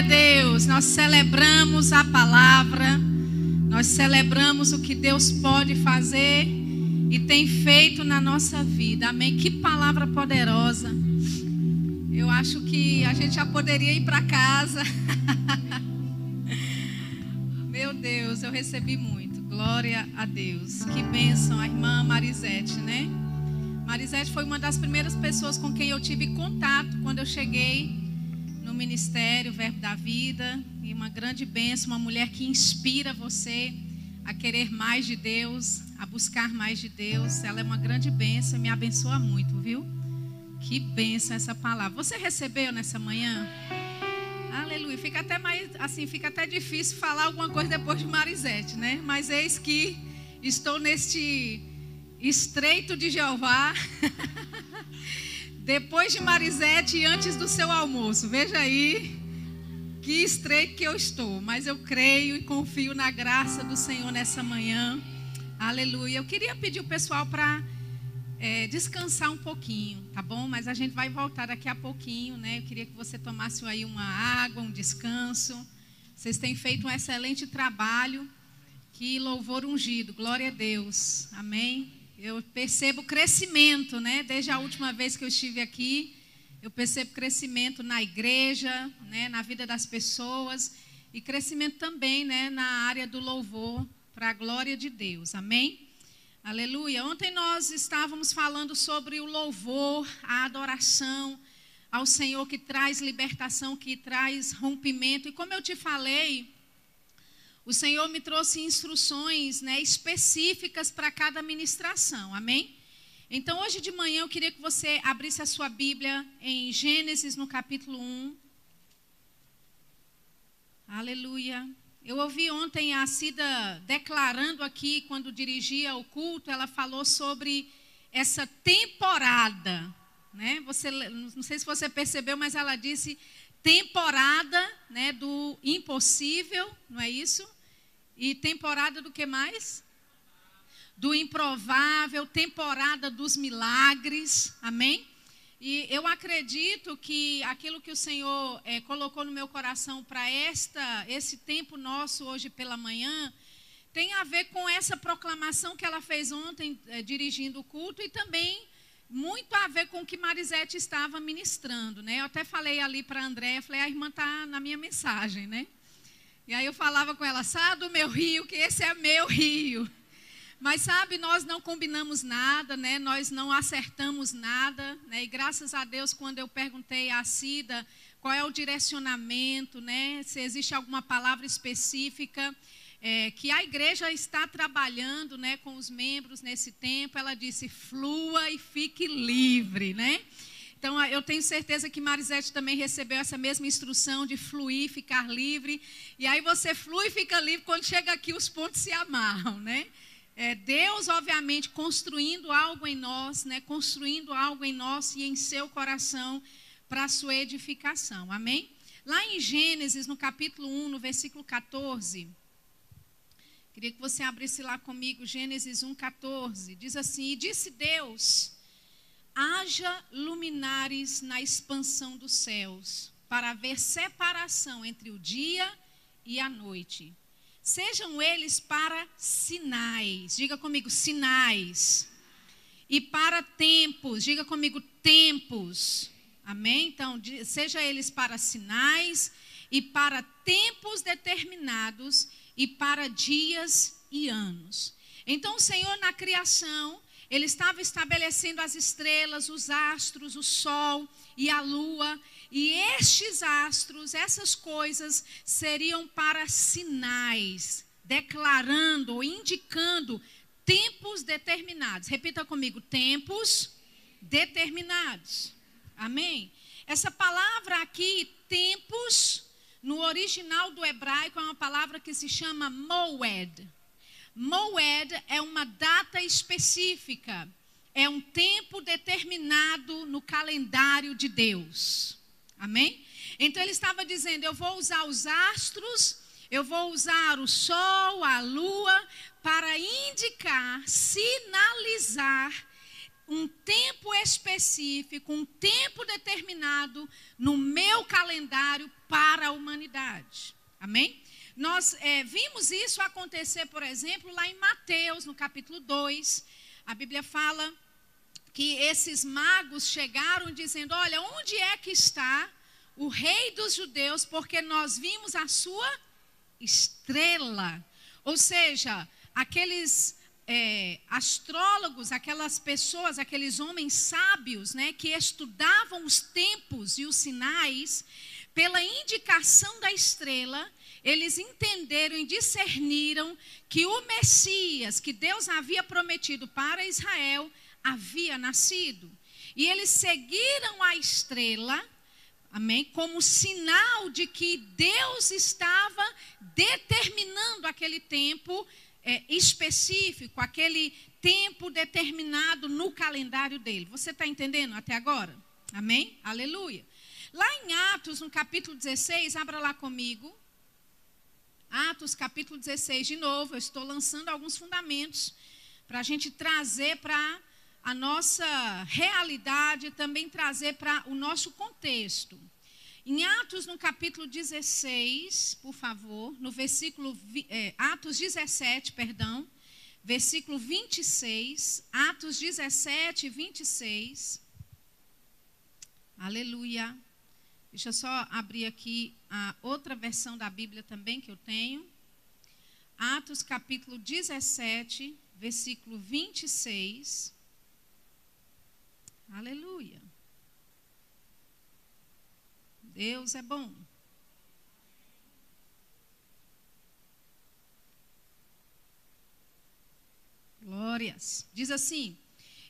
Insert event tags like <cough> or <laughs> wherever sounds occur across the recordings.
a Deus. Nós celebramos a palavra. Nós celebramos o que Deus pode fazer e tem feito na nossa vida. Amém. Que palavra poderosa. Eu acho que a gente já poderia ir para casa. <laughs> Meu Deus, eu recebi muito. Glória a Deus. Que bênção a irmã Marisete, né? Marisete foi uma das primeiras pessoas com quem eu tive contato quando eu cheguei ministério Verbo da Vida. E uma grande bênção, uma mulher que inspira você a querer mais de Deus, a buscar mais de Deus. Ela é uma grande bênção e me abençoa muito, viu? Que bênção essa palavra. Você recebeu nessa manhã? Aleluia. Fica até mais assim, fica até difícil falar alguma coisa depois de Marisete, né? Mas eis que estou neste estreito de Jeová. <laughs> Depois de Marisete e antes do seu almoço. Veja aí que estreito que eu estou. Mas eu creio e confio na graça do Senhor nessa manhã. Aleluia. Eu queria pedir o pessoal para é, descansar um pouquinho, tá bom? Mas a gente vai voltar daqui a pouquinho, né? Eu queria que você tomasse aí uma água, um descanso. Vocês têm feito um excelente trabalho. Que louvor ungido. Glória a Deus. Amém. Eu percebo crescimento, né? Desde a última vez que eu estive aqui, eu percebo crescimento na igreja, né? Na vida das pessoas e crescimento também, né? Na área do louvor para a glória de Deus. Amém? Aleluia. Ontem nós estávamos falando sobre o louvor, a adoração ao Senhor que traz libertação, que traz rompimento. E como eu te falei, o Senhor me trouxe instruções né, específicas para cada ministração, amém? Então, hoje de manhã eu queria que você abrisse a sua Bíblia em Gênesis, no capítulo 1. Aleluia. Eu ouvi ontem a Cida declarando aqui, quando dirigia o culto, ela falou sobre essa temporada. Né? Você, não sei se você percebeu, mas ela disse temporada né, do impossível, não é isso? E temporada do que mais? Do improvável, temporada dos milagres, amém? E eu acredito que aquilo que o Senhor é, colocou no meu coração para esta esse tempo nosso hoje pela manhã tem a ver com essa proclamação que ela fez ontem é, dirigindo o culto e também muito a ver com o que Marisete estava ministrando, né? Eu até falei ali para a Andréia, falei, a irmã está na minha mensagem, né? E aí eu falava com ela, sai do meu rio, que esse é meu rio. Mas sabe, nós não combinamos nada, né? Nós não acertamos nada, né? E graças a Deus, quando eu perguntei à Cida qual é o direcionamento, né? Se existe alguma palavra específica, é, que a igreja está trabalhando né, com os membros nesse tempo. Ela disse: flua e fique livre, né? Então, eu tenho certeza que Marisete também recebeu essa mesma instrução de fluir, ficar livre. E aí você flui e fica livre, quando chega aqui os pontos se amarram, né? É, Deus, obviamente, construindo algo em nós, né? Construindo algo em nós e em seu coração para a sua edificação. Amém? Lá em Gênesis, no capítulo 1, no versículo 14, Queria que você abrisse lá comigo Gênesis 1,14. Diz assim: E disse Deus: haja luminares na expansão dos céus, para haver separação entre o dia e a noite. Sejam eles para sinais. Diga comigo, sinais. E para tempos. Diga comigo, tempos. Amém? Então, seja eles para sinais e para tempos determinados e para dias e anos. Então, o Senhor, na criação, ele estava estabelecendo as estrelas, os astros, o sol e a lua, e estes astros, essas coisas, seriam para sinais, declarando ou indicando tempos determinados. Repita comigo: tempos determinados. Amém? Essa palavra aqui, tempos, no original do hebraico é uma palavra que se chama moed. Moed é uma data específica, é um tempo determinado no calendário de Deus. Amém? Então ele estava dizendo: eu vou usar os astros, eu vou usar o sol, a lua, para indicar, sinalizar um tempo específico, um tempo determinado no meu calendário para a humanidade. Amém? Nós é, vimos isso acontecer, por exemplo, lá em Mateus, no capítulo 2. A Bíblia fala que esses magos chegaram dizendo: Olha, onde é que está o rei dos judeus? Porque nós vimos a sua estrela. Ou seja, aqueles é, astrólogos, aquelas pessoas, aqueles homens sábios, né, que estudavam os tempos e os sinais, pela indicação da estrela, eles entenderam e discerniram que o Messias, que Deus havia prometido para Israel, havia nascido. E eles seguiram a estrela, amém, como sinal de que Deus estava determinando aquele tempo é, específico, aquele tempo determinado no calendário dele. Você está entendendo até agora? Amém? Aleluia. Lá em Atos, no capítulo 16, abra lá comigo. Atos, capítulo 16, de novo, eu estou lançando alguns fundamentos para a gente trazer para a nossa realidade, também trazer para o nosso contexto. Em Atos, no capítulo 16, por favor, no versículo. É, Atos 17, perdão. Versículo 26. Atos 17, 26. Aleluia. Deixa eu só abrir aqui a outra versão da Bíblia também que eu tenho. Atos capítulo 17, versículo 26. Aleluia. Deus é bom. Glórias. Diz assim: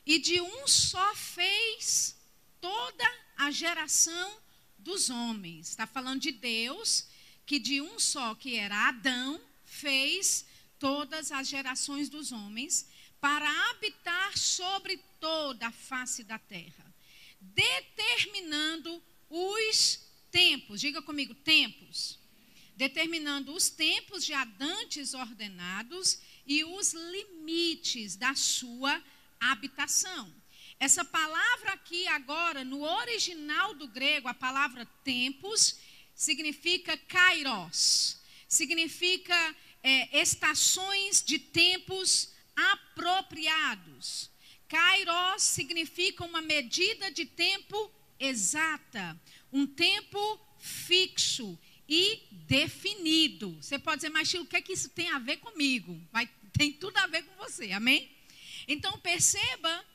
E de um só fez toda a geração dos homens. Está falando de Deus, que de um só, que era Adão, fez todas as gerações dos homens para habitar sobre toda a face da terra, determinando os tempos, diga comigo, tempos. Determinando os tempos já dantes ordenados e os limites da sua habitação. Essa palavra aqui agora, no original do grego, a palavra tempos, significa kairos, significa é, estações de tempos apropriados. Kairos significa uma medida de tempo exata, um tempo fixo e definido. Você pode dizer, mas o que é que isso tem a ver comigo? Vai, <laughs> tem tudo a ver com você, amém? Então perceba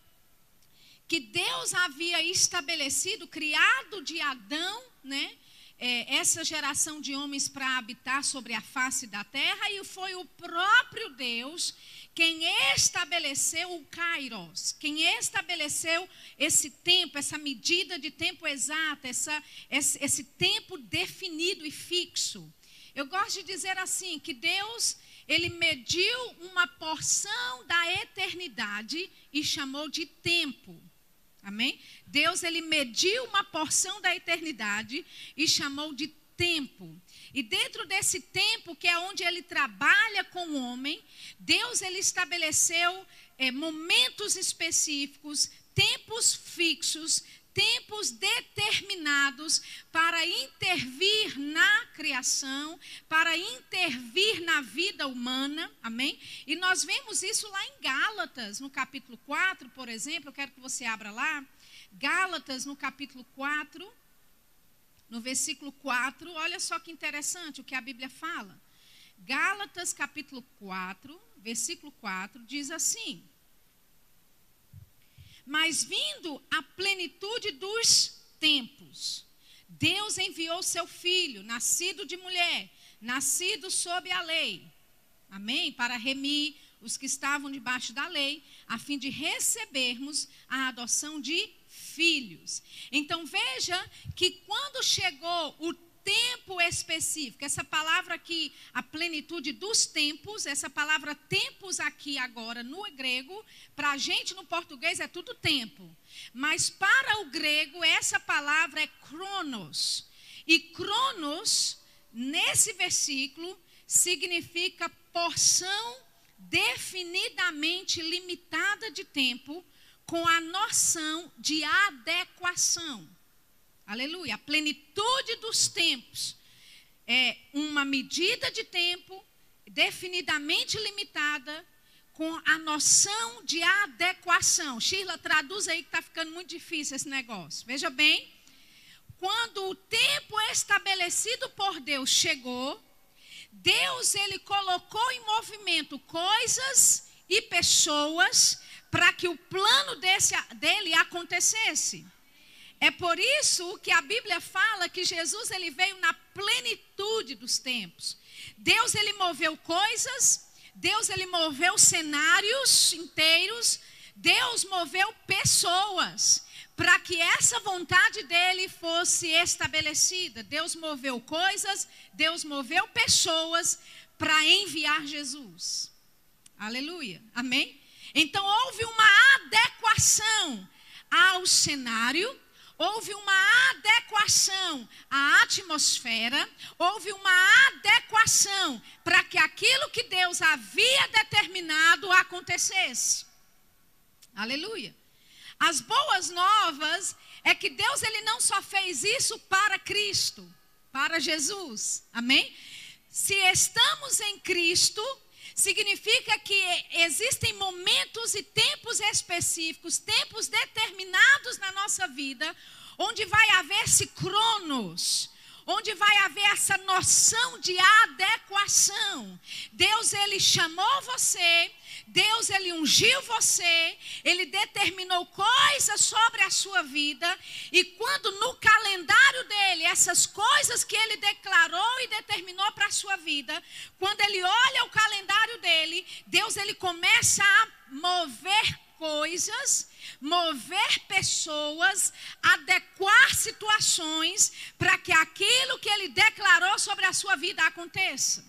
que Deus havia estabelecido, criado de Adão, né? É, essa geração de homens para habitar sobre a face da terra, e foi o próprio Deus quem estabeleceu o Kairos, quem estabeleceu esse tempo, essa medida de tempo exata, essa, esse, esse tempo definido e fixo. Eu gosto de dizer assim, que Deus, ele mediu uma porção da eternidade e chamou de tempo. Amém? Deus, ele mediu uma porção da eternidade e chamou de tempo. E dentro desse tempo, que é onde ele trabalha com o homem, Deus ele estabeleceu é, momentos específicos, tempos fixos, tempos determinados para intervir na criação, para intervir na vida humana, amém? E nós vemos isso lá em Gálatas, no capítulo 4, por exemplo, eu quero que você abra lá. Gálatas, no capítulo 4 no versículo 4, olha só que interessante o que a Bíblia fala. Gálatas capítulo 4, versículo 4, diz assim: Mas vindo a plenitude dos tempos, Deus enviou seu filho, nascido de mulher, nascido sob a lei, amém? Para remir os que estavam debaixo da lei, a fim de recebermos a adoção de filhos. Então veja que quando chegou o tempo específico, essa palavra aqui, a plenitude dos tempos, essa palavra tempos aqui agora no grego, para a gente no português é tudo tempo, mas para o grego essa palavra é cronos. E cronos, nesse versículo, significa porção definidamente limitada de tempo com a noção de adequação. Aleluia. A plenitude dos tempos é uma medida de tempo definidamente limitada com a noção de adequação. Sheila, traduz aí que está ficando muito difícil esse negócio. Veja bem, quando o tempo estabelecido por Deus chegou, Deus ele colocou em movimento coisas e pessoas para que o plano desse, dele acontecesse. É por isso que a Bíblia fala que Jesus ele veio na plenitude dos tempos. Deus ele moveu coisas, Deus ele moveu cenários inteiros, Deus moveu pessoas para que essa vontade dele fosse estabelecida. Deus moveu coisas, Deus moveu pessoas para enviar Jesus. Aleluia. Amém? Então houve uma adequação ao cenário, houve uma adequação à atmosfera, houve uma adequação para que aquilo que Deus havia determinado acontecesse. Aleluia. As boas novas é que Deus ele não só fez isso para Cristo, para Jesus. Amém? Se estamos em Cristo, significa que existem momentos e tempos específicos, tempos determinados na nossa vida, onde vai haver-se cronos, onde vai haver essa noção de adequação. Deus ele chamou você, Deus ele ungiu você, ele determinou coisas sobre a sua vida e quando no calendário dele essas coisas que ele declarou e determinou para a sua vida, quando ele olha o calendário dele, Deus ele começa a mover coisas, mover pessoas, adequar situações para que aquilo que ele declarou sobre a sua vida aconteça.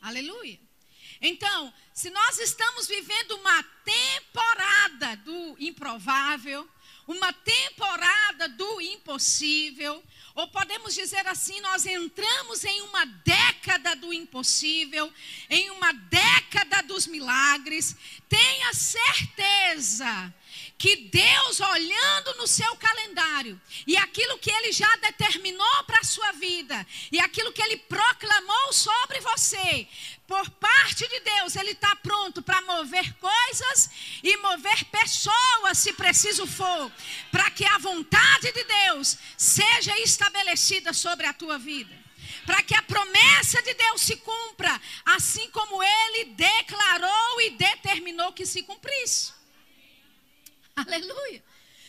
Aleluia. Então, se nós estamos vivendo uma temporada do improvável, uma temporada do impossível, ou podemos dizer assim, nós entramos em uma década do impossível, em uma década dos milagres. Tenha certeza que Deus, olhando no seu calendário, e aquilo que Ele já determinou para a sua vida, e aquilo que Ele proclamou sobre você, por parte de Deus, Ele está pronto para mover coisas e mover pessoas, se preciso for, para que a vontade de Deus seja estabelecida sobre a tua vida. Para que a promessa de Deus se cumpra, assim como Ele declarou e determinou que se cumprisse. Aleluia.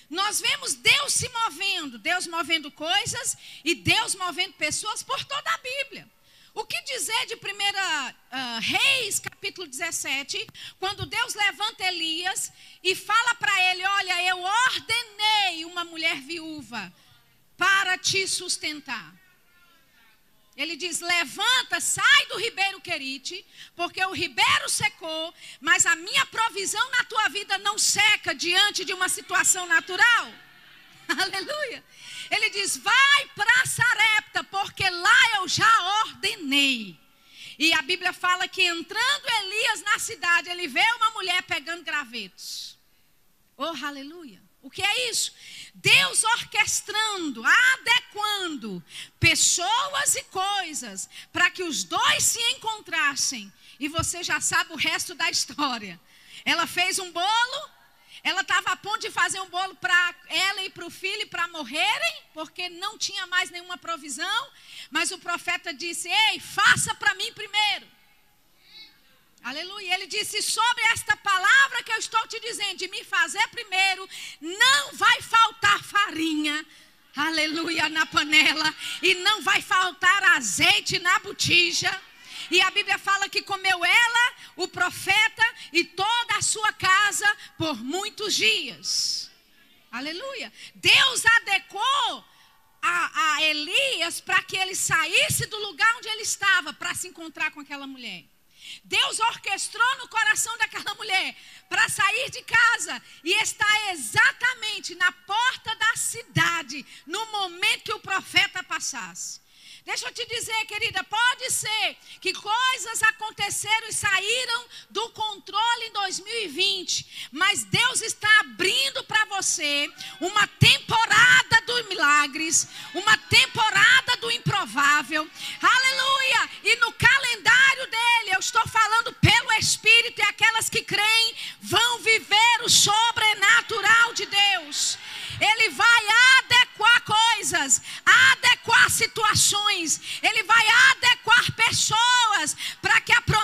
Nós vemos Deus se movendo, Deus movendo coisas e Deus movendo pessoas por toda a Bíblia. O que dizer de 1 uh, Reis, capítulo 17, quando Deus levanta Elias e fala para ele: Olha, eu ordenei uma mulher viúva para te sustentar. Ele diz: levanta, sai do ribeiro Querite, porque o ribeiro secou, mas a minha provisão na tua vida não seca diante de uma situação natural. <laughs> Aleluia. Ele diz: vai para Sarepta, porque lá eu já ordenei. E a Bíblia fala que entrando Elias na cidade, ele vê uma mulher pegando gravetos. Oh, aleluia. O que é isso? Deus orquestrando, adequando pessoas e coisas para que os dois se encontrassem. E você já sabe o resto da história. Ela fez um bolo, ela estava a ponto de fazer um bolo para ela e para o filho para morrerem, porque não tinha mais nenhuma provisão. Mas o profeta disse: Ei, faça para mim primeiro. Aleluia. Ele disse: Sobre esta palavra que eu estou te dizendo, de me fazer primeiro, não vai faltar farinha. Aleluia, na panela. E não vai faltar azeite na botija. E a Bíblia fala que comeu ela, o profeta e toda a sua casa por muitos dias. Aleluia. Deus adequou a, a Elias para que ele saísse do lugar onde ele estava para se encontrar com aquela mulher. Deus orquestrou no coração daquela mulher para sair de casa e estar exatamente na porta da cidade no momento que o profeta passasse. Deixa eu te dizer, querida, pode ser que coisas aconteceram e saíram do controle em 2020, mas Deus está abrindo para você uma temporada dos milagres, uma temporada do improvável. Aleluia! E no calendário dele, eu estou falando pelo Espírito e aquelas que creem vão viver o sobrenatural de Deus. Ele vai adequar coisas, adequar situações, Ele vai adequar pessoas para que a promessa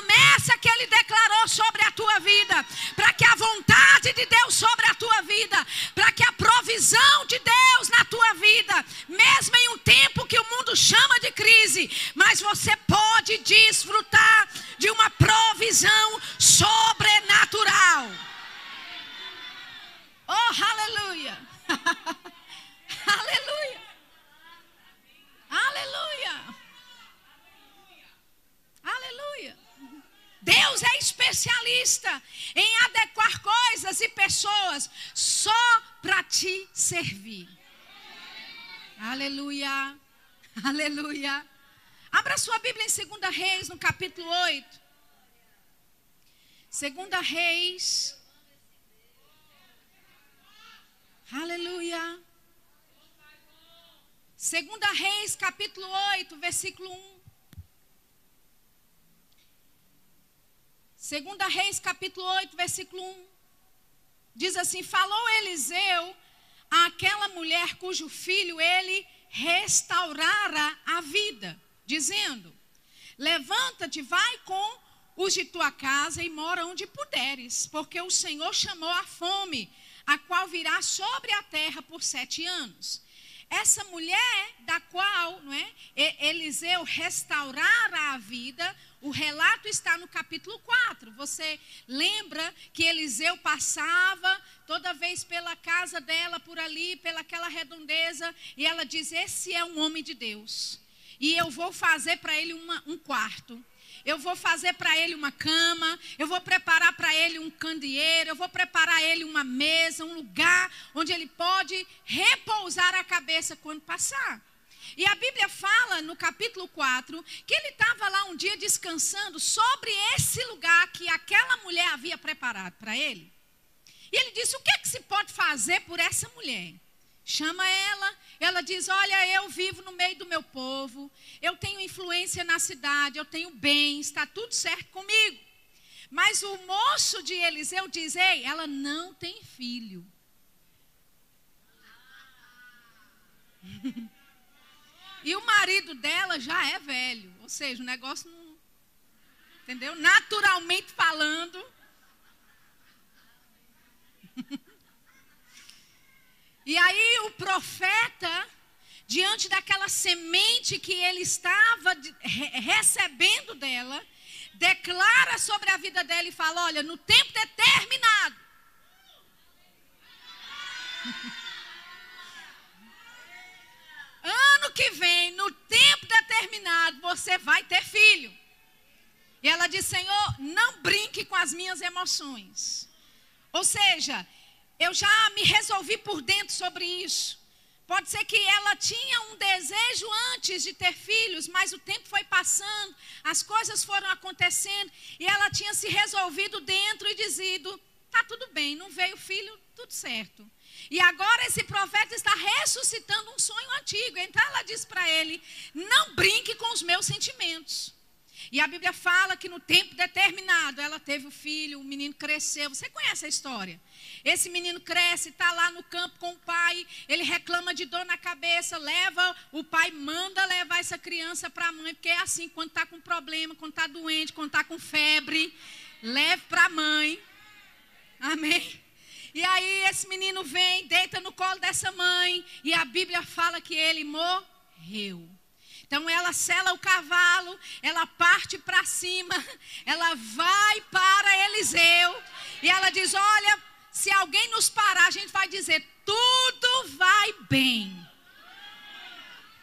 Aleluia. Abra sua Bíblia em 2 Reis, no capítulo 8. 2 Reis, Aleluia. Segunda Reis, capítulo 8, versículo 1. Segunda Reis, capítulo 8, versículo 1. Diz assim: Falou Eliseu àquela mulher cujo filho ele restaurara a vida, dizendo: Levanta-te, vai com os de tua casa e mora onde puderes, porque o Senhor chamou a fome a qual virá sobre a terra por sete anos. Essa mulher da qual não é, Eliseu restaurara a vida, o relato está no capítulo 4. Você lembra que Eliseu passava toda vez pela casa dela, por ali, pelaquela redondeza, e ela diz: Esse é um homem de Deus. E eu vou fazer para ele uma, um quarto eu vou fazer para ele uma cama, eu vou preparar para ele um candeeiro, eu vou preparar ele uma mesa, um lugar onde ele pode repousar a cabeça quando passar. E a Bíblia fala no capítulo 4 que ele estava lá um dia descansando sobre esse lugar que aquela mulher havia preparado para ele. E ele disse: O que, é que se pode fazer por essa mulher? Chama ela, ela diz: Olha, eu vivo no meio do meu povo, eu tenho influência na cidade, eu tenho bem, está tudo certo comigo. Mas o moço de Eliseu diz: Ei, ela não tem filho. <laughs> e o marido dela já é velho, ou seja, o negócio não. Entendeu? Naturalmente falando. <laughs> E aí o profeta, diante daquela semente que ele estava recebendo dela, declara sobre a vida dela e fala: Olha, no tempo determinado. Ano que vem, no tempo determinado, você vai ter filho. E ela diz: Senhor, não brinque com as minhas emoções. Ou seja, eu já me resolvi por dentro sobre isso. Pode ser que ela tinha um desejo antes de ter filhos, mas o tempo foi passando, as coisas foram acontecendo e ela tinha se resolvido dentro e dizido: tá tudo bem, não veio filho, tudo certo. E agora esse profeta está ressuscitando um sonho antigo. Então ela diz para ele: não brinque com os meus sentimentos. E a Bíblia fala que no tempo determinado ela teve o filho, o menino cresceu. Você conhece a história? Esse menino cresce, está lá no campo com o pai, ele reclama de dor na cabeça, leva, o pai manda levar essa criança para a mãe, porque é assim, quando está com problema, quando está doente, quando está com febre, leve para a mãe. Amém? E aí esse menino vem, deita no colo dessa mãe, e a Bíblia fala que ele morreu. Então ela sela o cavalo, ela parte para cima, ela vai para Eliseu e ela diz: Olha, se alguém nos parar, a gente vai dizer: tudo vai bem.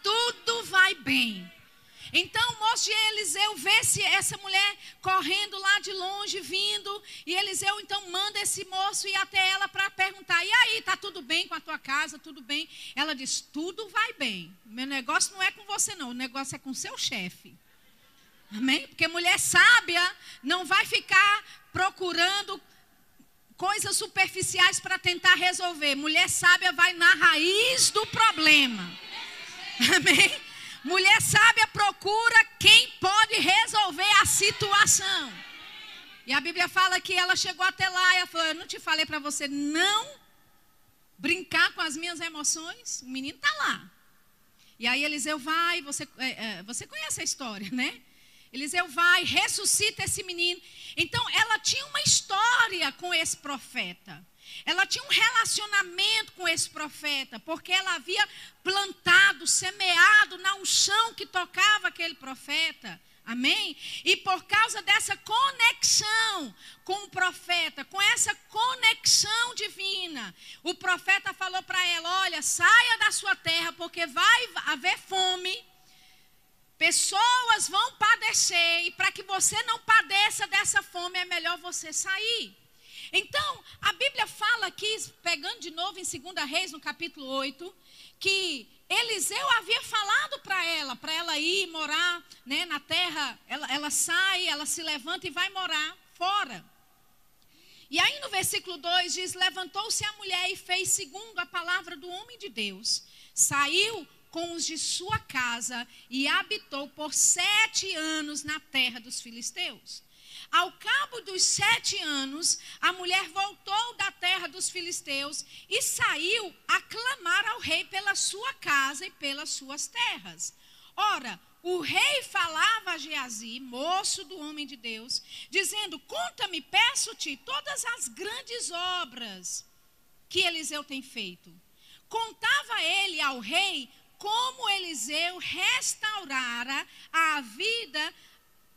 Tudo vai bem. Então moço de Eliseu vê se essa mulher correndo lá de longe, vindo, e Eliseu então manda esse moço ir até ela para perguntar: "E aí, tá tudo bem com a tua casa? Tudo bem?" Ela diz: "Tudo vai bem. Meu negócio não é com você não, o negócio é com seu chefe." Amém? Porque mulher sábia não vai ficar procurando coisas superficiais para tentar resolver. Mulher sábia vai na raiz do problema. Amém? Mulher sábia procura quem pode resolver a situação. E a Bíblia fala que ela chegou até lá e ela falou: Eu não te falei para você não brincar com as minhas emoções? O menino está lá. E aí Eliseu vai, você, é, é, você conhece a história, né? Eliseu vai, ressuscita esse menino. Então ela tinha uma história com esse profeta. Ela tinha um relacionamento com esse profeta, porque ela havia plantado, semeado na unção que tocava aquele profeta. Amém? E por causa dessa conexão com o profeta, com essa conexão divina, o profeta falou para ela: Olha, saia da sua terra, porque vai haver fome. Pessoas vão padecer, e para que você não padeça dessa fome, é melhor você sair. Então, a Bíblia fala aqui, pegando de novo em 2 Reis, no capítulo 8, que Eliseu havia falado para ela, para ela ir morar né, na terra. Ela, ela sai, ela se levanta e vai morar fora. E aí no versículo 2 diz: Levantou-se a mulher e fez segundo a palavra do homem de Deus. Saiu com os de sua casa e habitou por sete anos na terra dos filisteus. Ao cabo dos sete anos, a mulher voltou da terra dos filisteus e saiu a clamar ao rei pela sua casa e pelas suas terras. Ora, o rei falava a Geazi, moço do homem de Deus, dizendo: Conta-me, peço-te, todas as grandes obras que Eliseu tem feito. Contava ele ao rei como Eliseu restaurara a vida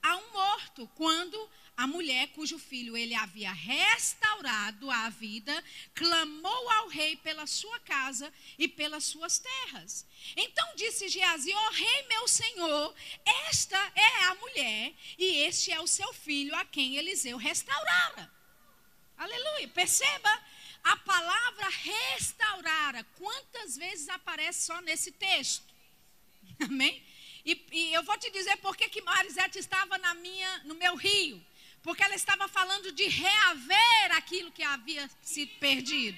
a um morto, quando a mulher cujo filho ele havia restaurado a vida, clamou ao rei pela sua casa e pelas suas terras. Então disse Geazi: Ó oh, rei meu senhor, esta é a mulher e este é o seu filho a quem Eliseu restaurara. Aleluia. Perceba a palavra restaurara. Quantas vezes aparece só nesse texto? <laughs> Amém? E, e eu vou te dizer por que Marisete estava na minha, no meu rio porque ela estava falando de reaver aquilo que havia sido perdido.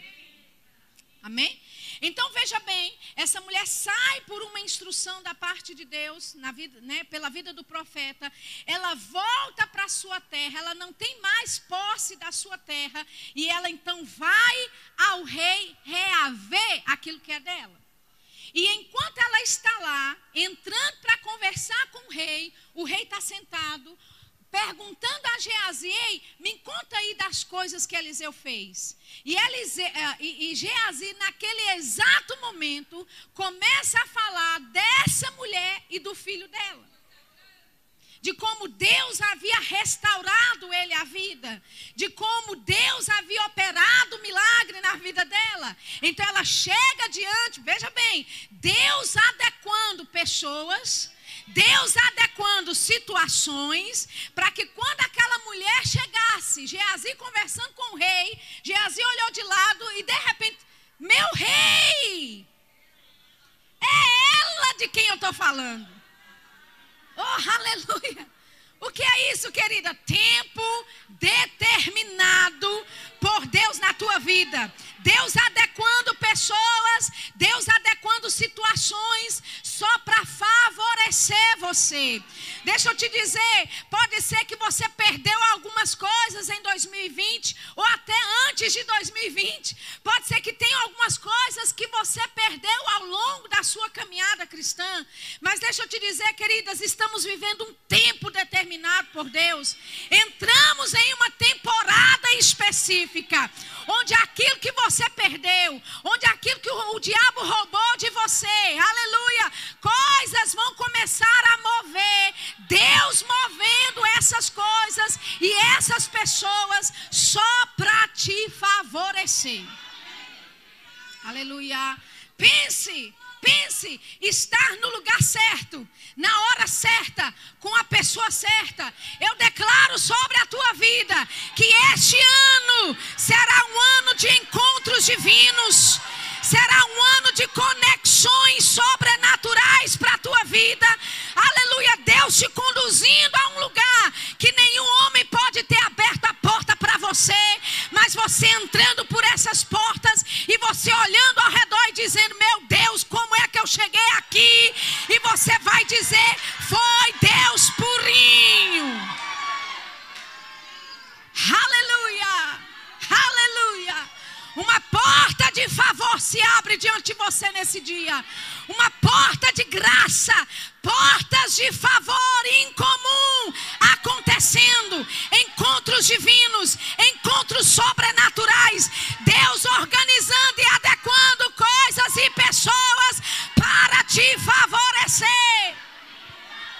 Amém? Então veja bem, essa mulher sai por uma instrução da parte de Deus, na vida, né, pela vida do profeta, ela volta para a sua terra, ela não tem mais posse da sua terra, e ela então vai ao rei reaver aquilo que é dela. E enquanto ela está lá, entrando para conversar com o rei, o rei está sentado, perguntando a Geazi, me conta aí das coisas que Eliseu fez. E, Eliseu, eh, e, e Geazi, naquele exato momento, começa a falar dessa mulher e do filho dela. De como Deus havia restaurado ele a vida. De como Deus havia operado milagre na vida dela. Então ela chega diante, veja bem, Deus adequando pessoas Deus adequando situações para que quando aquela mulher chegasse, Geazi conversando com o rei, Geazi olhou de lado e de repente, meu rei, é ela de quem eu estou falando. Oh, aleluia. O que é isso, querida? Tempo determinado por Deus na tua vida. Deus adequando pessoas, Deus adequando situações só para favorecer você. Deixa eu te dizer, pode ser que você perdeu algumas coisas em 2020 ou até antes de 2020. Pode ser que tenha algumas coisas que você perdeu ao longo da sua caminhada cristã. Mas deixa eu te dizer, queridas, estamos vivendo um tempo determinado por Deus. Entramos em uma temporada específica onde aquilo que você perdeu, onde aquilo que o, o diabo roubou de você, aleluia, coisas vão começar a mover, Deus movendo essas coisas e essas pessoas só para te favorecer. Aleluia. Pense, pense, estar no lugar certo, na hora certa, com a pessoa certa. Eu declaro sobre a tua vida que este ano será um ano de encontros divinos. Será um ano de conexões sobrenaturais para a tua vida. Aleluia. Deus te conduzindo a um lugar que nenhum homem pode ter aberto a porta para você. Mas você entrando por essas portas e você olhando ao redor e dizendo: Meu Deus, como é que eu cheguei aqui? E você vai dizer: Foi Deus purinho. Aleluia. Aleluia. Uma porta de favor se abre diante de você nesse dia. Uma porta de graça, portas de favor incomum acontecendo. Encontros divinos, encontros sobrenaturais. Deus organizando e adequando coisas e pessoas para te favorecer.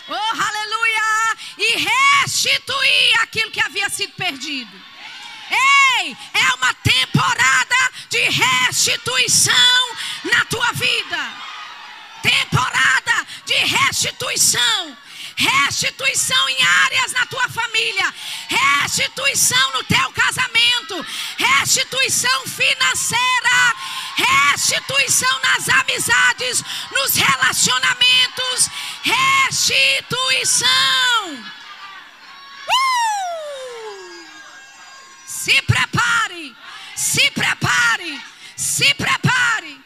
Oh, aleluia! E restituir aquilo que havia sido perdido. Ei, é uma temporada de restituição na tua vida. Temporada de restituição. Restituição em áreas na tua família, restituição no teu casamento, restituição financeira, restituição nas amizades, nos relacionamentos, restituição. Se prepare, se prepare, se prepare.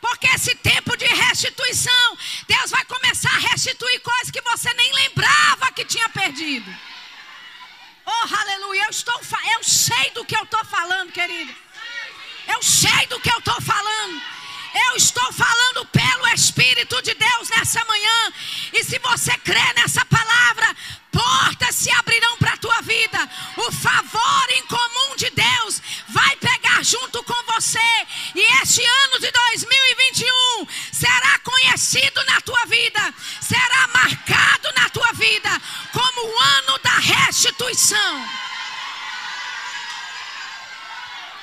Porque esse tempo de restituição, Deus vai começar a restituir coisas que você nem lembrava que tinha perdido. Oh, aleluia. Eu, estou, eu sei do que eu estou falando, querido. Eu sei do que eu estou falando. Eu estou falando pelo Espírito de Deus nessa manhã. E se você crê nessa palavra, portas se abrirão para a tua vida. O favor incomum de Deus vai pegar junto com você. E este ano de 2021 será conhecido na tua vida, será marcado na tua vida como o ano da restituição.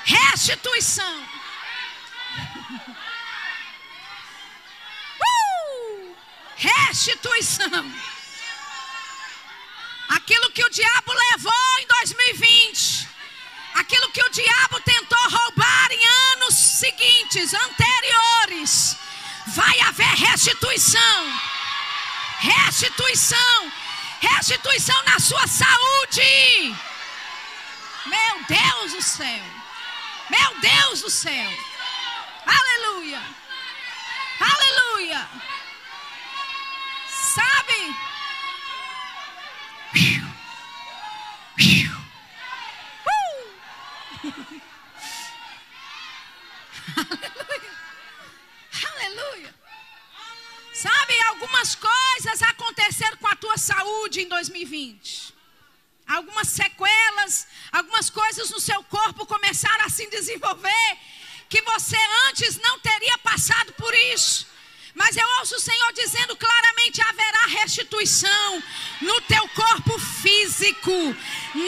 Restituição. Restituição. Aquilo que o diabo levou em 2020. Aquilo que o diabo tentou roubar em anos seguintes, anteriores. Vai haver restituição. Restituição. Restituição na sua saúde. Meu Deus do céu. Meu Deus do céu. Aleluia. Aleluia. Sabe? <laughs> Aleluia. Aleluia. Sabe, algumas coisas aconteceram com a tua saúde em 2020. Algumas sequelas, algumas coisas no seu corpo começaram a se desenvolver que você antes não teria passado por isso. Mas eu ouço o Senhor dizendo claramente: haverá restituição no teu corpo físico,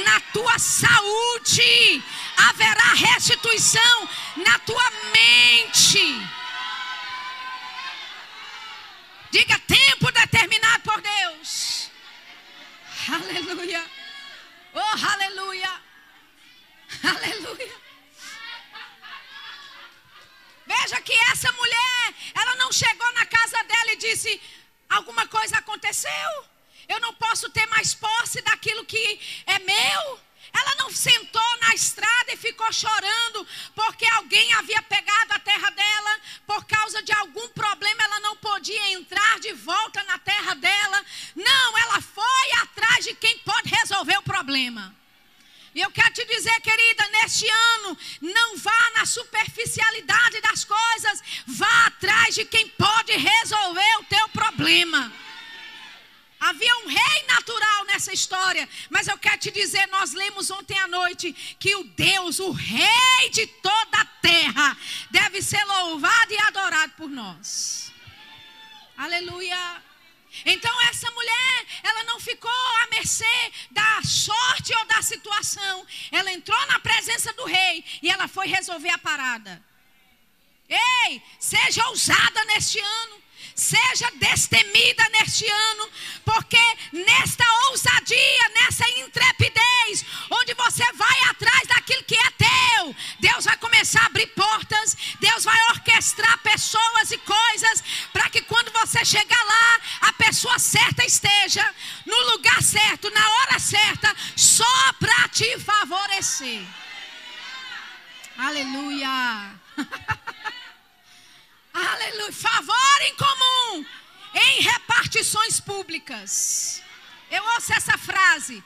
na tua saúde, haverá restituição na tua mente. Diga tempo determinado por Deus. Aleluia. Oh, aleluia. Aleluia. Veja que essa mulher, ela não chegou na casa dela e disse: alguma coisa aconteceu. Eu não posso ter mais posse daquilo que é meu. Ela não sentou na estrada e ficou chorando porque alguém havia pegado a terra dela, por causa de algum problema ela não podia entrar de volta na terra dela. Não, ela foi atrás de quem pode resolver o problema. E eu quero te dizer, querida, neste ano, não vá na superficialidade das coisas, vá atrás de quem pode resolver o teu problema. Havia um rei natural nessa história, mas eu quero te dizer, nós lemos ontem à noite que o Deus, o rei de toda a terra, deve ser louvado e adorado por nós. Aleluia. Então essa mulher, ela não ficou à mercê da sorte ou da situação. Ela entrou na presença do rei e ela foi resolver a parada. Ei, seja ousada neste ano. Seja destemida neste ano, porque nesta ousadia, nessa intrepidez, onde você vai atrás daquilo que é teu, Deus vai começar a abrir portas, Deus vai orquestrar pessoas e coisas, para que quando você chegar lá, a pessoa certa esteja no lugar certo, na hora certa, só para te favorecer. Aleluia. <laughs> Aleluia. Favor em comum em repartições públicas. Eu ouço essa frase.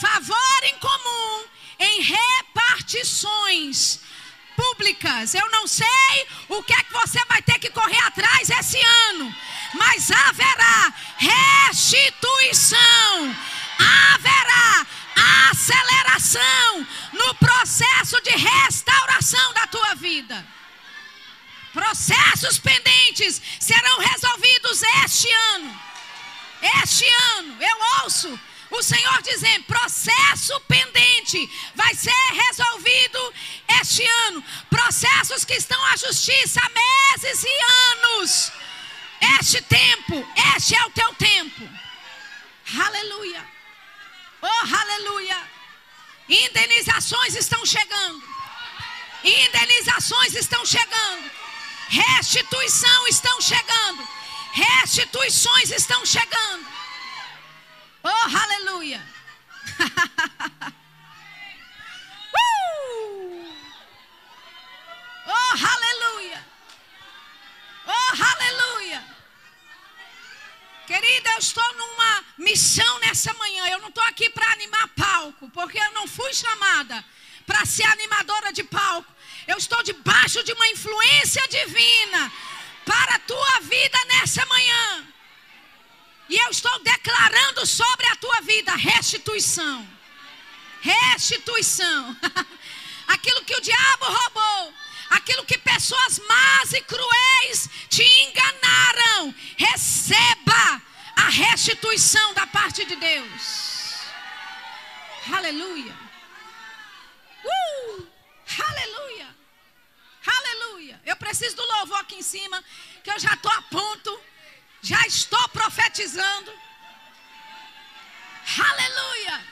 Favor em comum em repartições públicas. Eu não sei o que é que você vai ter que correr atrás esse ano, mas haverá restituição. Haverá aceleração no processo de restauração da tua vida. Processos pendentes serão resolvidos este ano. Este ano, eu ouço o Senhor dizendo: processo pendente vai ser resolvido este ano. Processos que estão à justiça há meses e anos. Este tempo, este é o teu tempo. Aleluia. Oh, aleluia. Indenizações estão chegando. Indenizações estão chegando. Restituição estão chegando. Restituições estão chegando. Oh, aleluia. <laughs> uh! Oh, aleluia. Oh, aleluia. Querida, eu estou numa missão nessa manhã. Eu não estou aqui para animar palco, porque eu não fui chamada para ser animadora de palco. Eu estou debaixo de uma influência divina para a tua vida nessa manhã. E eu estou declarando sobre a tua vida restituição. Restituição. <laughs> aquilo que o diabo roubou, aquilo que pessoas más e cruéis te enganaram, receba a restituição da parte de Deus. Aleluia. Uh! Aleluia. Aleluia. Eu preciso do louvor aqui em cima, que eu já estou a ponto, já estou profetizando. Aleluia.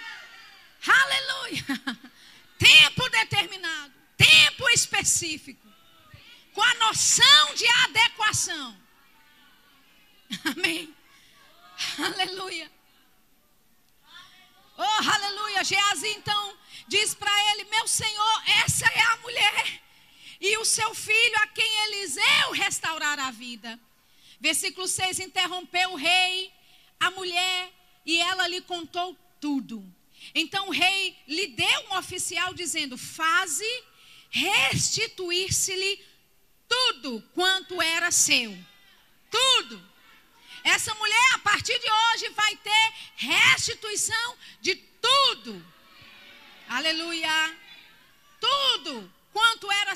Aleluia. <laughs> Tempo determinado, tempo específico, com a noção de adequação. <laughs> Amém. Aleluia. Oh, aleluia. Geazi então diz para ele: Meu senhor, essa é a mulher e o seu filho a quem Eliseu restaurar a vida. Versículo 6: Interrompeu o rei, a mulher, e ela lhe contou tudo. Então o rei lhe deu um oficial dizendo: Faze restituir-se-lhe tudo quanto era seu. Tudo. Essa mulher, a partir de hoje, vai ter restituição de tudo. Aleluia. Tudo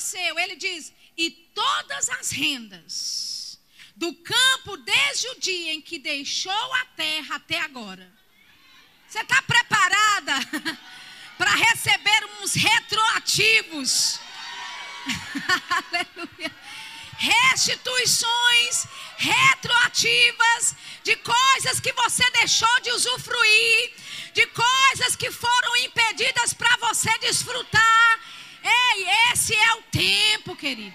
seu. Ele diz: e todas as rendas do campo desde o dia em que deixou a terra até agora. Você está preparada <laughs> para receber uns retroativos? <laughs> Aleluia. Restituições retroativas de coisas que você deixou de usufruir, de coisas que foram impedidas para você desfrutar Ei, esse é o tempo, querido.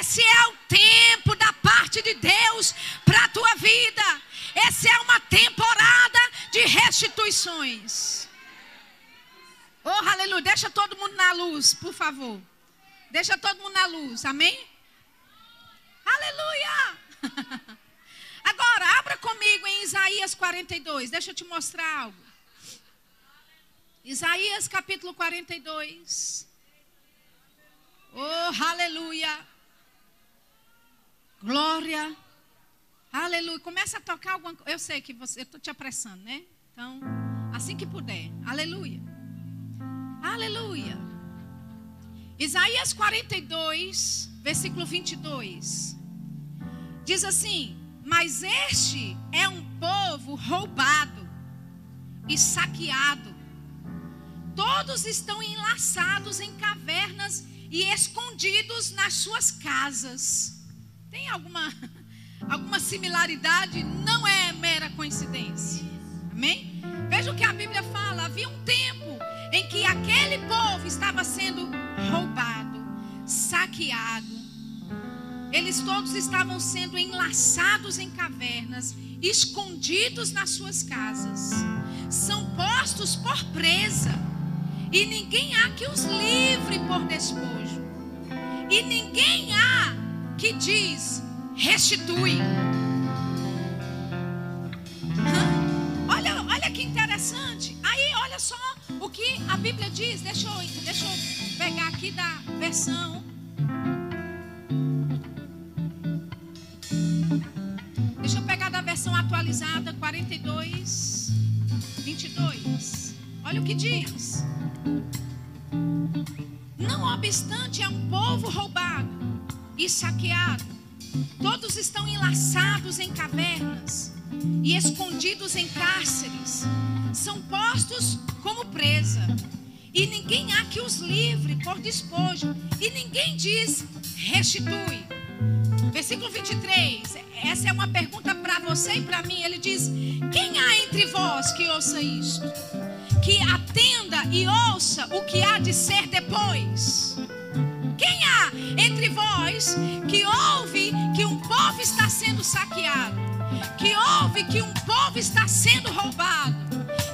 Esse é o tempo da parte de Deus para a tua vida. Essa é uma temporada de restituições. Oh, aleluia. Deixa todo mundo na luz, por favor. Deixa todo mundo na luz. Amém? Aleluia. <laughs> Agora, abra comigo em Isaías 42. Deixa eu te mostrar algo. Isaías capítulo 42. Oh, aleluia. Glória. Aleluia. Começa a tocar alguma coisa. Eu sei que você, eu estou te apressando, né? Então, assim que puder. Aleluia. Aleluia. Isaías 42, versículo 22. Diz assim: Mas este é um povo roubado e saqueado Todos estão enlaçados em cavernas e escondidos nas suas casas. Tem alguma, <laughs> alguma similaridade? Não é mera coincidência. Amém? Veja o que a Bíblia fala. Havia um tempo em que aquele povo estava sendo roubado, saqueado. Eles todos estavam sendo enlaçados em cavernas, escondidos nas suas casas. São postos por presa. E ninguém há que os livre por despojo. E ninguém há que diz restitui. Olha, olha que interessante. Aí, olha só o que a Bíblia diz. Deixa eu, deixa eu pegar aqui da versão. Saqueado. Todos estão enlaçados em cavernas e escondidos em cárceres. São postos como presa. E ninguém há que os livre por despojo. E ninguém diz restitui. Versículo 23. Essa é uma pergunta para você e para mim. Ele diz: Quem há entre vós que ouça isto? Que atenda e ouça o que há de ser depois. Entre vós que ouve que um povo está sendo saqueado? Que ouve que um povo está sendo roubado?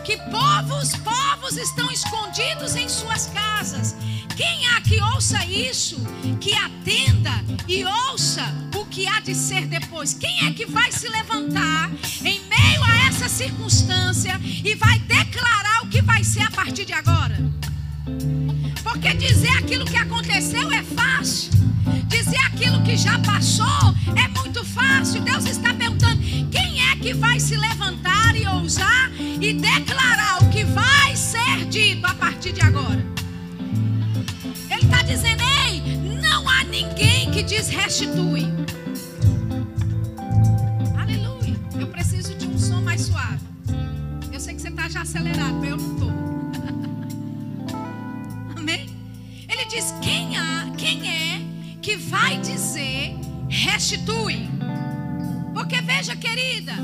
Que povos, povos estão escondidos em suas casas? Quem há que ouça isso? Que atenda e ouça o que há de ser depois? Quem é que vai se levantar em meio a essa circunstância e vai declarar o que vai ser a partir de agora? Porque dizer aquilo que aconteceu é fácil. Dizer aquilo que já passou é muito fácil. Deus está perguntando: quem é que vai se levantar e ousar e declarar o que vai ser dito a partir de agora? Ele está dizendo: ei, não há ninguém que diz restitui. Aleluia. Eu preciso de um som mais suave. Eu sei que você está já acelerado, mas eu não estou. Diz: quem, há, quem é que vai dizer restitui? Porque veja, querida,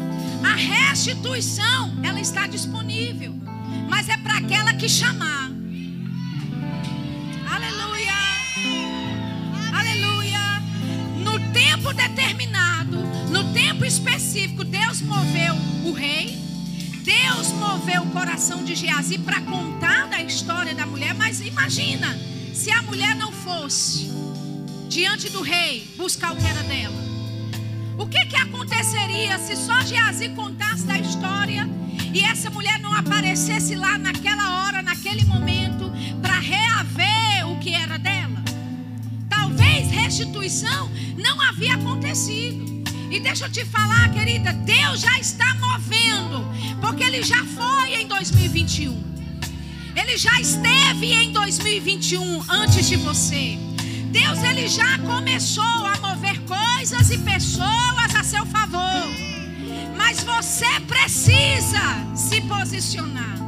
a restituição ela está disponível, mas é para aquela que chamar. Aleluia. Aleluia. No tempo determinado, no tempo específico, Deus moveu o rei. Deus moveu o coração de Geazi para contar da história da mulher, mas imagina se a mulher não fosse diante do rei buscar o que era dela. O que, que aconteceria se só Geazi contasse da história e essa mulher não aparecesse lá naquela hora, naquele momento, para reaver o que era dela? Talvez restituição não havia acontecido. E deixa eu te falar, querida, Deus já está movendo, porque Ele já foi em 2021. Ele já esteve em 2021 antes de você. Deus ele já começou a mover coisas e pessoas a seu favor. Mas você precisa se posicionar.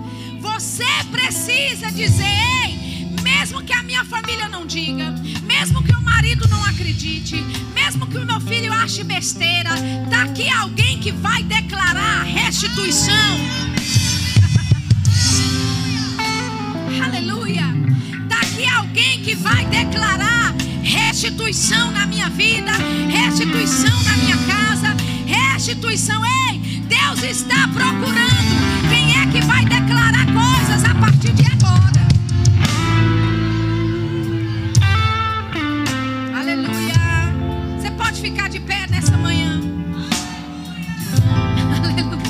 Você precisa dizer, ei, mesmo que a minha família não diga, mesmo que o marido não acredite, mesmo que o meu filho ache besteira, está aqui alguém que vai declarar restituição. Vai declarar restituição na minha vida, restituição na minha casa, restituição. Ei, Deus está procurando quem é que vai declarar coisas a partir de agora. Aleluia. Você pode ficar de pé nessa manhã. Aleluia.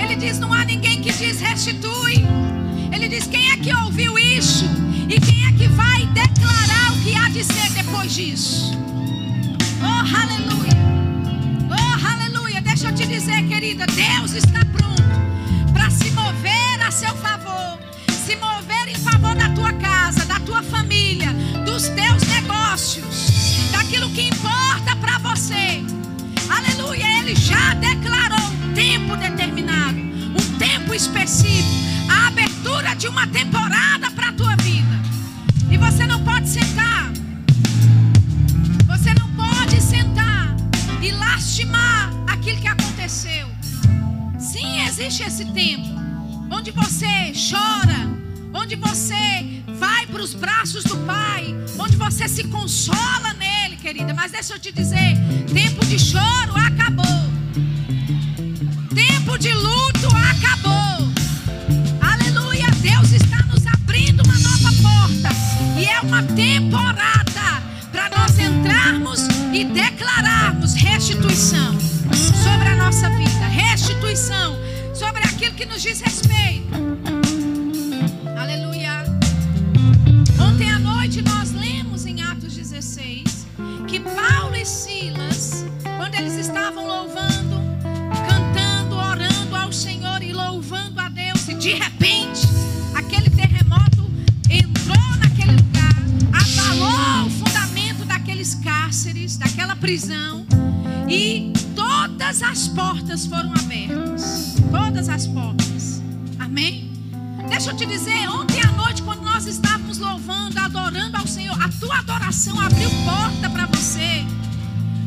Ele diz: não há ninguém que diz restitui. Ele diz: quem é que ouviu isso? E quem que ser depois disso? Oh, aleluia. Oh, aleluia. Deixa eu te dizer, querida, Deus está pronto para se mover a seu favor, se mover em favor da tua casa, da tua família, dos teus negócios, daquilo que importa para você. Aleluia. Ele já declarou um tempo determinado, um tempo específico, a abertura de uma temporada para a tua vida. E você não pode sentar subestimar aquilo que aconteceu. Sim, existe esse tempo onde você chora, onde você vai para os braços do Pai, onde você se consola nele, querida. Mas deixa eu te dizer: tempo de choro acabou, tempo de luto acabou. Aleluia, Deus está nos abrindo uma nova porta, e é uma temporada para nós entrarmos e declararmos restituição sobre a nossa vida restituição sobre aquilo que nos diz respeito. Aleluia. Ontem à noite nós lemos em Atos 16 que Paulo e Silas, quando eles estavam louvando, cantando, orando ao Senhor e louvando a Deus, e de repente aquele terremoto entrou naquele lugar, abalou o fundamento daqueles cárceres, daquela prisão, e todas as portas foram abertas. Todas as portas. Amém? Deixa eu te dizer, ontem à noite, quando nós estávamos louvando, adorando ao Senhor, a tua adoração abriu porta para você.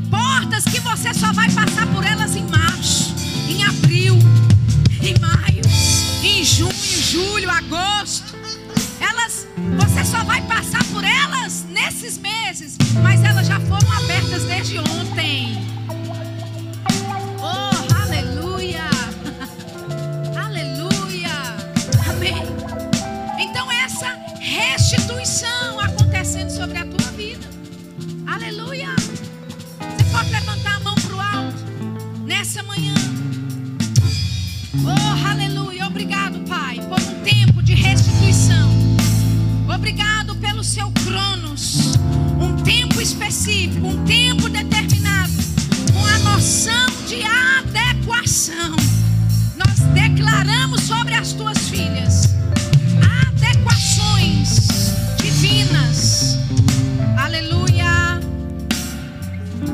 Portas que você só vai passar por elas em março, em abril, em maio, em junho, julho, agosto. Elas, você só vai passar por elas nesses meses, mas elas já foram abertas desde ontem. Acontecendo sobre a tua vida. Aleluia. Você pode levantar a mão para o alto nessa manhã. Oh, aleluia. Obrigado, Pai, por um tempo de restituição. Obrigado pelo seu cronos. Um tempo específico, um tempo determinado, com a noção de adequação. Nós declaramos sobre as tuas filhas divinas. Aleluia.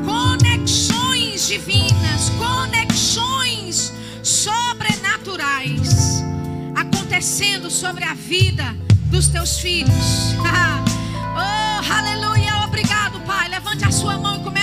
Conexões divinas, conexões sobrenaturais acontecendo sobre a vida dos teus filhos. <laughs> oh, aleluia. Obrigado, Pai. Levante a sua mão e comece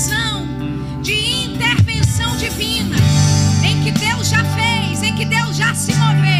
provisão, de intervenção divina, em que Deus já fez, em que Deus já se moveu.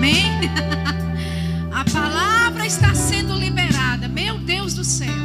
Amém? <laughs> A palavra está sendo liberada. Meu Deus do céu.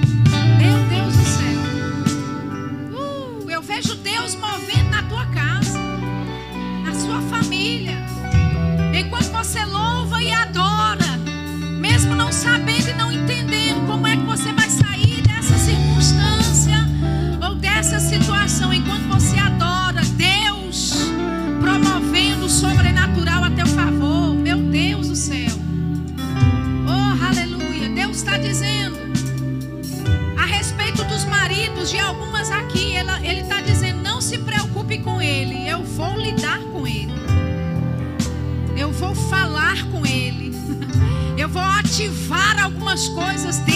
ativar algumas coisas dentro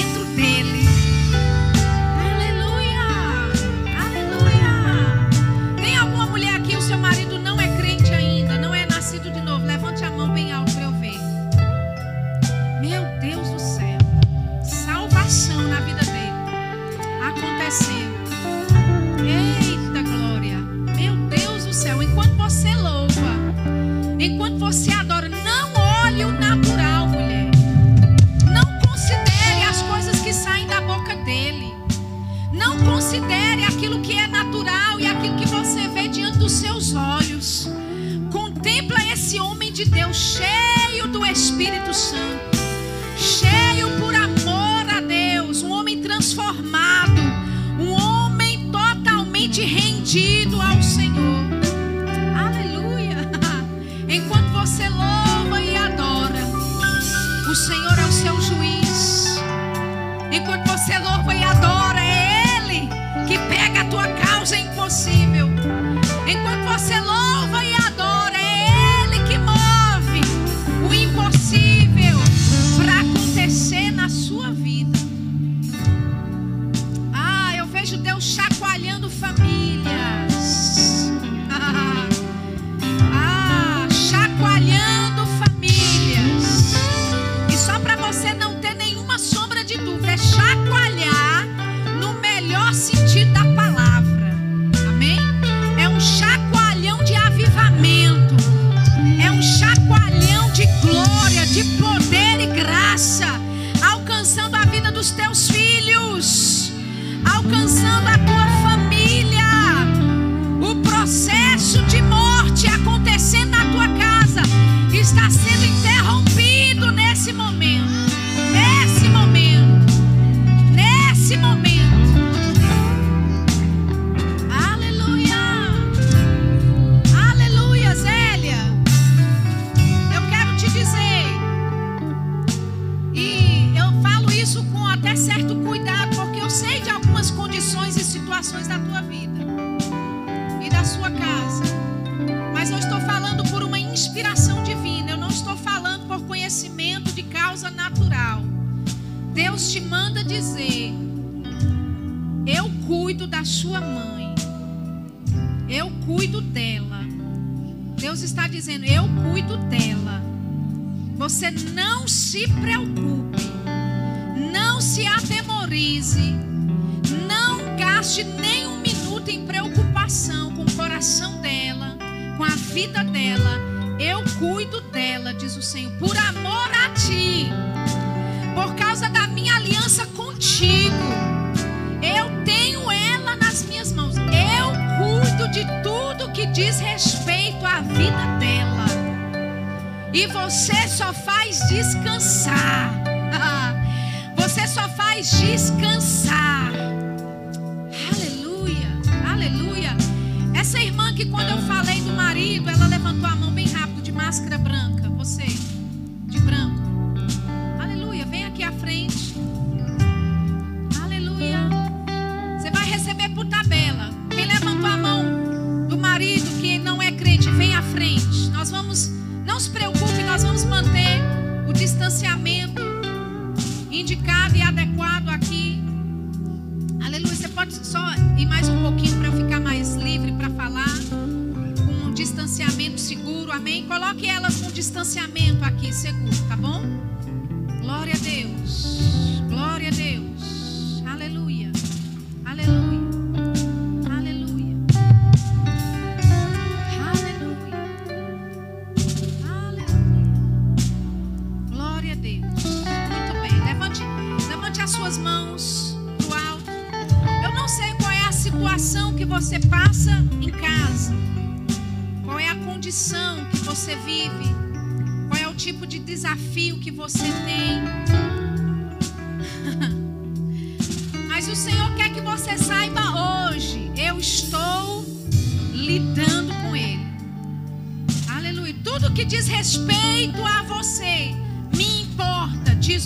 amém? Coloque elas com distanciamento aqui seguro, tá bom?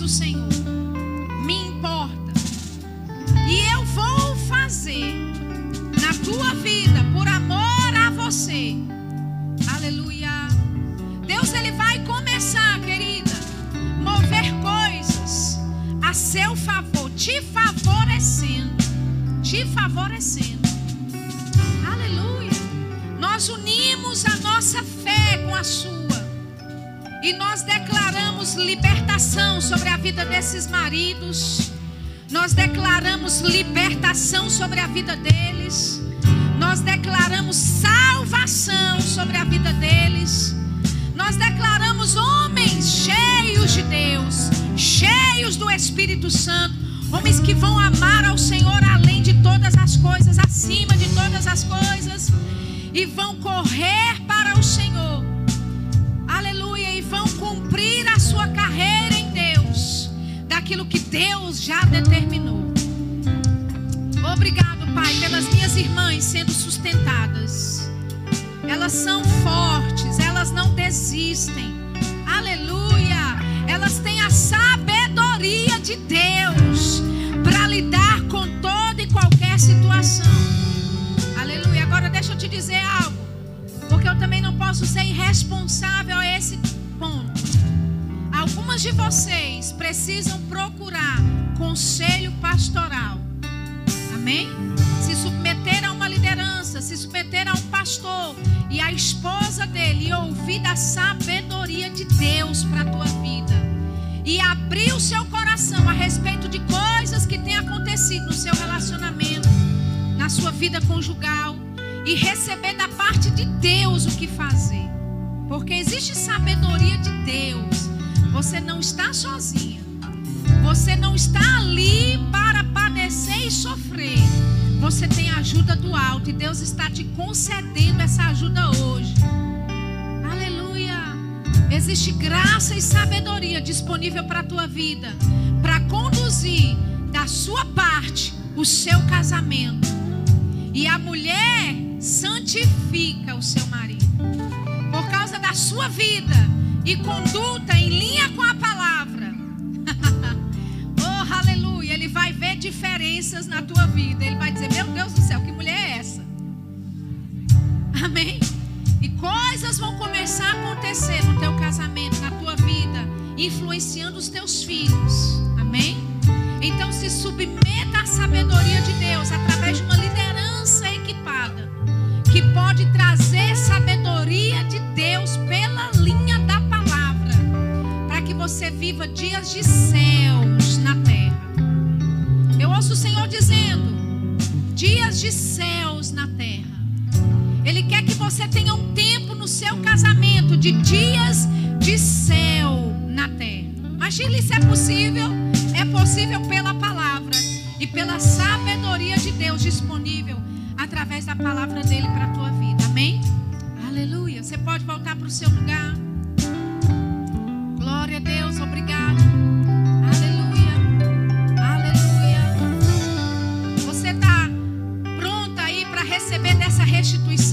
Senhor. Desses maridos. Nós declaramos libertação sobre a vida deles. Minhas irmãs sendo sustentadas. Elas são fortes, elas não desistem. Aleluia! Elas têm a sabedoria de Deus para lidar com toda e qualquer situação. Aleluia! Agora deixa eu te dizer algo, porque eu também não posso ser irresponsável a esse ponto. Algumas de vocês precisam procurar conselho pastoral. Amém? Se submeter a uma liderança, se submeter a um pastor e a esposa dele e ouvir da sabedoria de Deus para a tua vida. E abrir o seu coração a respeito de coisas que têm acontecido no seu relacionamento, na sua vida conjugal e receber da parte de Deus o que fazer. Porque existe sabedoria de Deus. Você não está sozinha. Você não está ali para padecer e sofrer. Você tem ajuda do alto e Deus está te concedendo essa ajuda hoje. Aleluia. Existe graça e sabedoria disponível para a tua vida, para conduzir da sua parte o seu casamento. E a mulher santifica o seu marido. Por causa da sua vida e conduta em linha com a palavra. Diferenças na tua vida. Ele vai dizer: Meu Deus do céu, que mulher é essa? Amém. E coisas vão começar a acontecer no teu casamento, na tua vida, influenciando os teus filhos. Amém? Então se submeta à sabedoria de Deus através de uma liderança equipada, que pode trazer sabedoria de Deus pela linha da palavra, para que você viva dias de céus na terra. Eu ouço o Senhor dizendo: dias de céus na terra. Ele quer que você tenha um tempo no seu casamento de dias de céu na terra. Imagine se é possível. É possível pela palavra e pela sabedoria de Deus disponível através da palavra dele para a tua vida. Amém? Aleluia. Você pode voltar para o seu lugar. Glória a Deus. Obrigado. Restituição,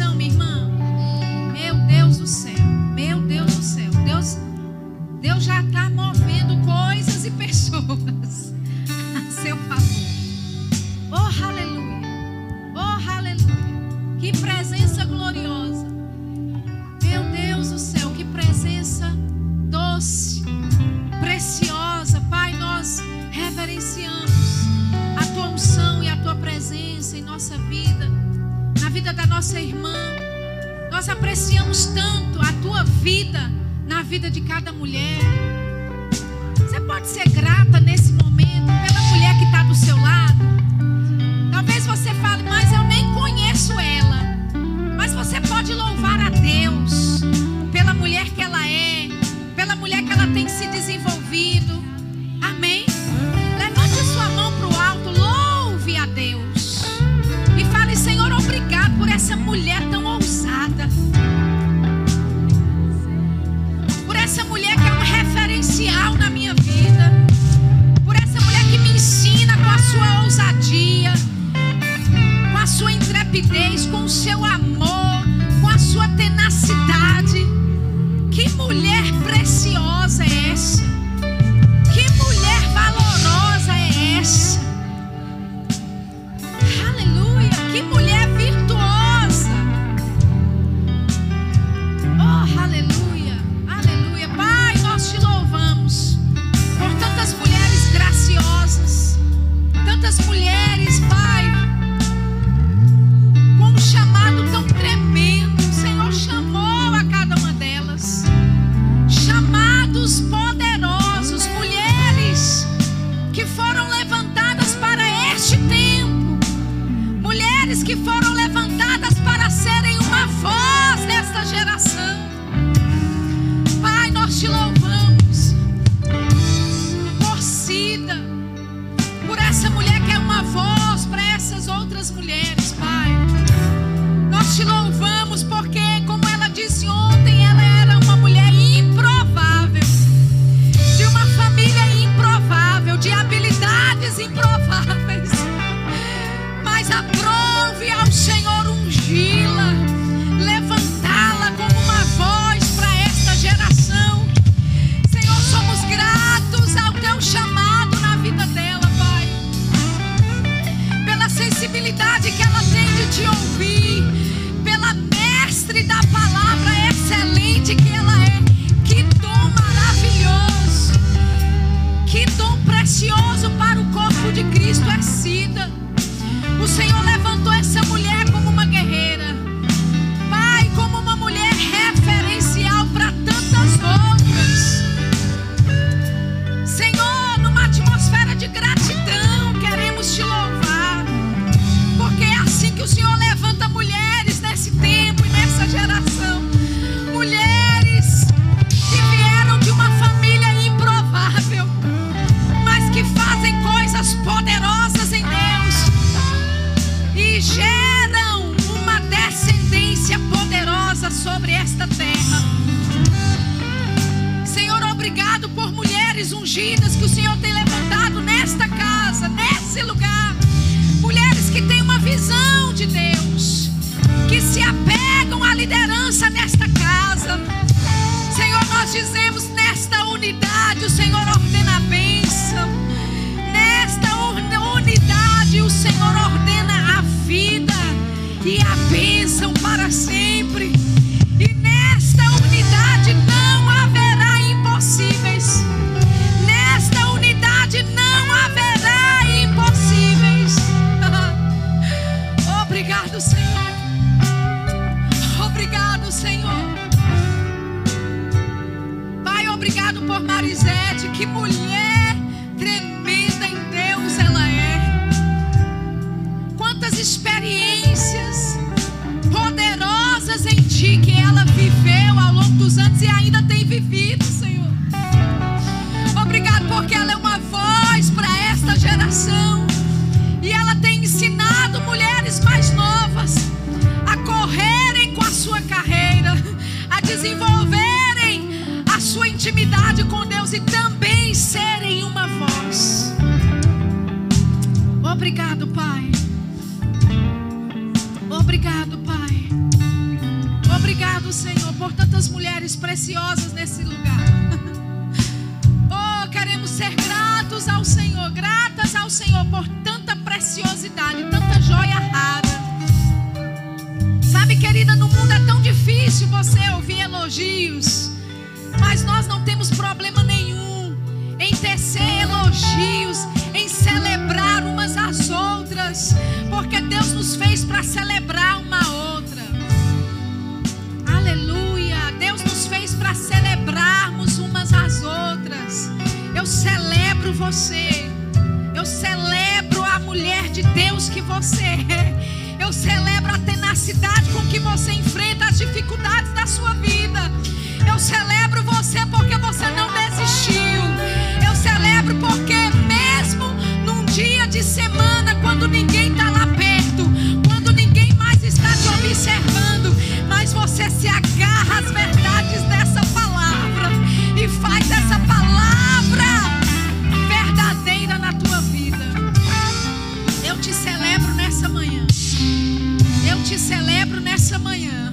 te celebro nessa manhã.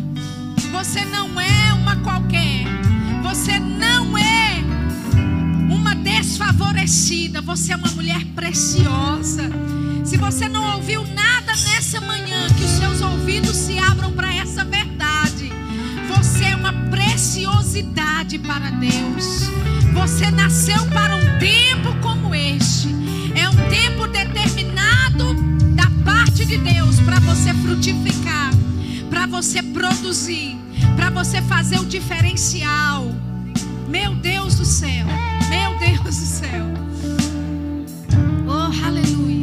Você não é uma qualquer. Você não é uma desfavorecida. Você é uma mulher preciosa. Se você não ouviu nada nessa manhã, que os seus ouvidos se abram para essa verdade. Você é uma preciosidade para Deus. Você nasceu para um tempo como este. É um tempo determinado da de Deus para você frutificar, para você produzir, para você fazer o diferencial. Meu Deus do céu, meu Deus do céu. Oh, aleluia,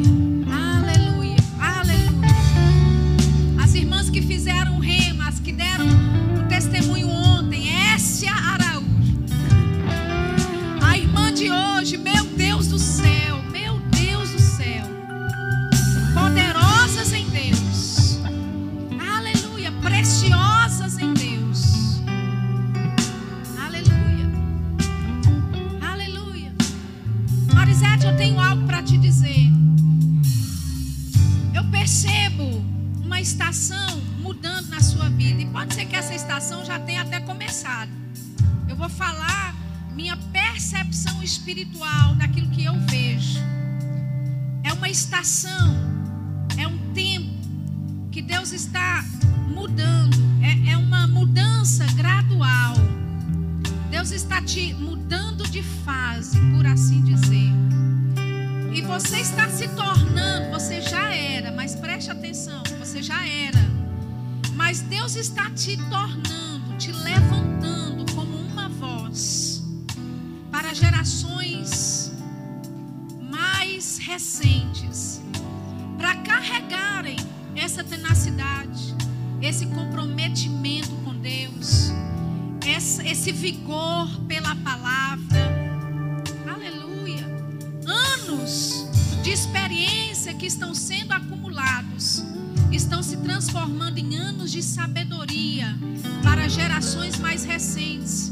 que estão sendo acumulados estão se transformando em anos de sabedoria para gerações mais recentes.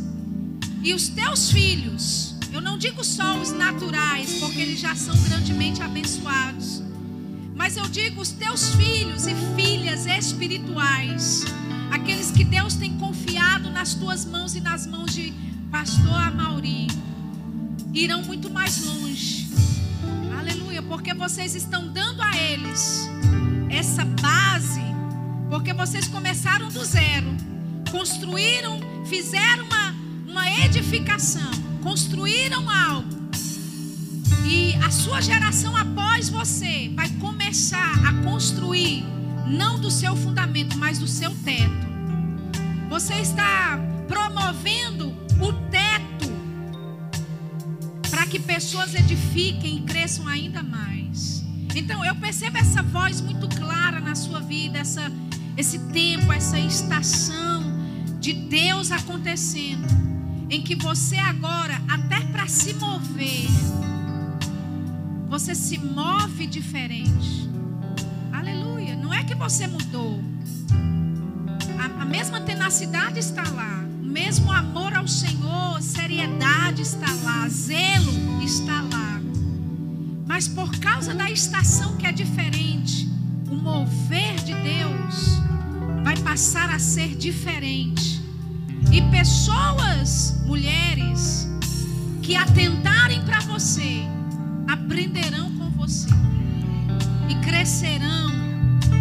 E os teus filhos, eu não digo só os naturais, porque eles já são grandemente abençoados, mas eu digo os teus filhos e filhas espirituais, aqueles que Deus tem confiado nas tuas mãos e nas mãos de pastor Amauri, irão muito mais longe. Porque vocês estão dando a eles essa base, porque vocês começaram do zero, construíram, fizeram uma, uma edificação, construíram algo. E a sua geração após você vai começar a construir, não do seu fundamento, mas do seu teto. Você está promovendo o teto que pessoas edifiquem e cresçam ainda mais. Então eu percebo essa voz muito clara na sua vida, essa, esse tempo, essa estação de Deus acontecendo, em que você agora, até para se mover, você se move diferente. Aleluia. Não é que você mudou. A, a mesma tenacidade está lá. Mesmo amor ao Senhor, seriedade está lá. Zelo está lá. Mas por causa da estação que é diferente, o mover de Deus vai passar a ser diferente. E pessoas, mulheres, que atentarem para você aprenderão com você e crescerão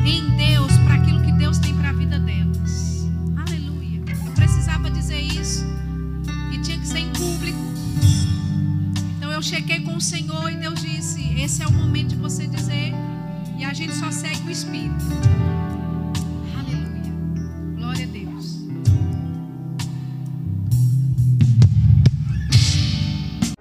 em Deus para aquilo que Deus tem e tinha que ser em público. Então eu chequei com o Senhor e Deus disse: Esse é o momento de você dizer. E a gente só segue o Espírito.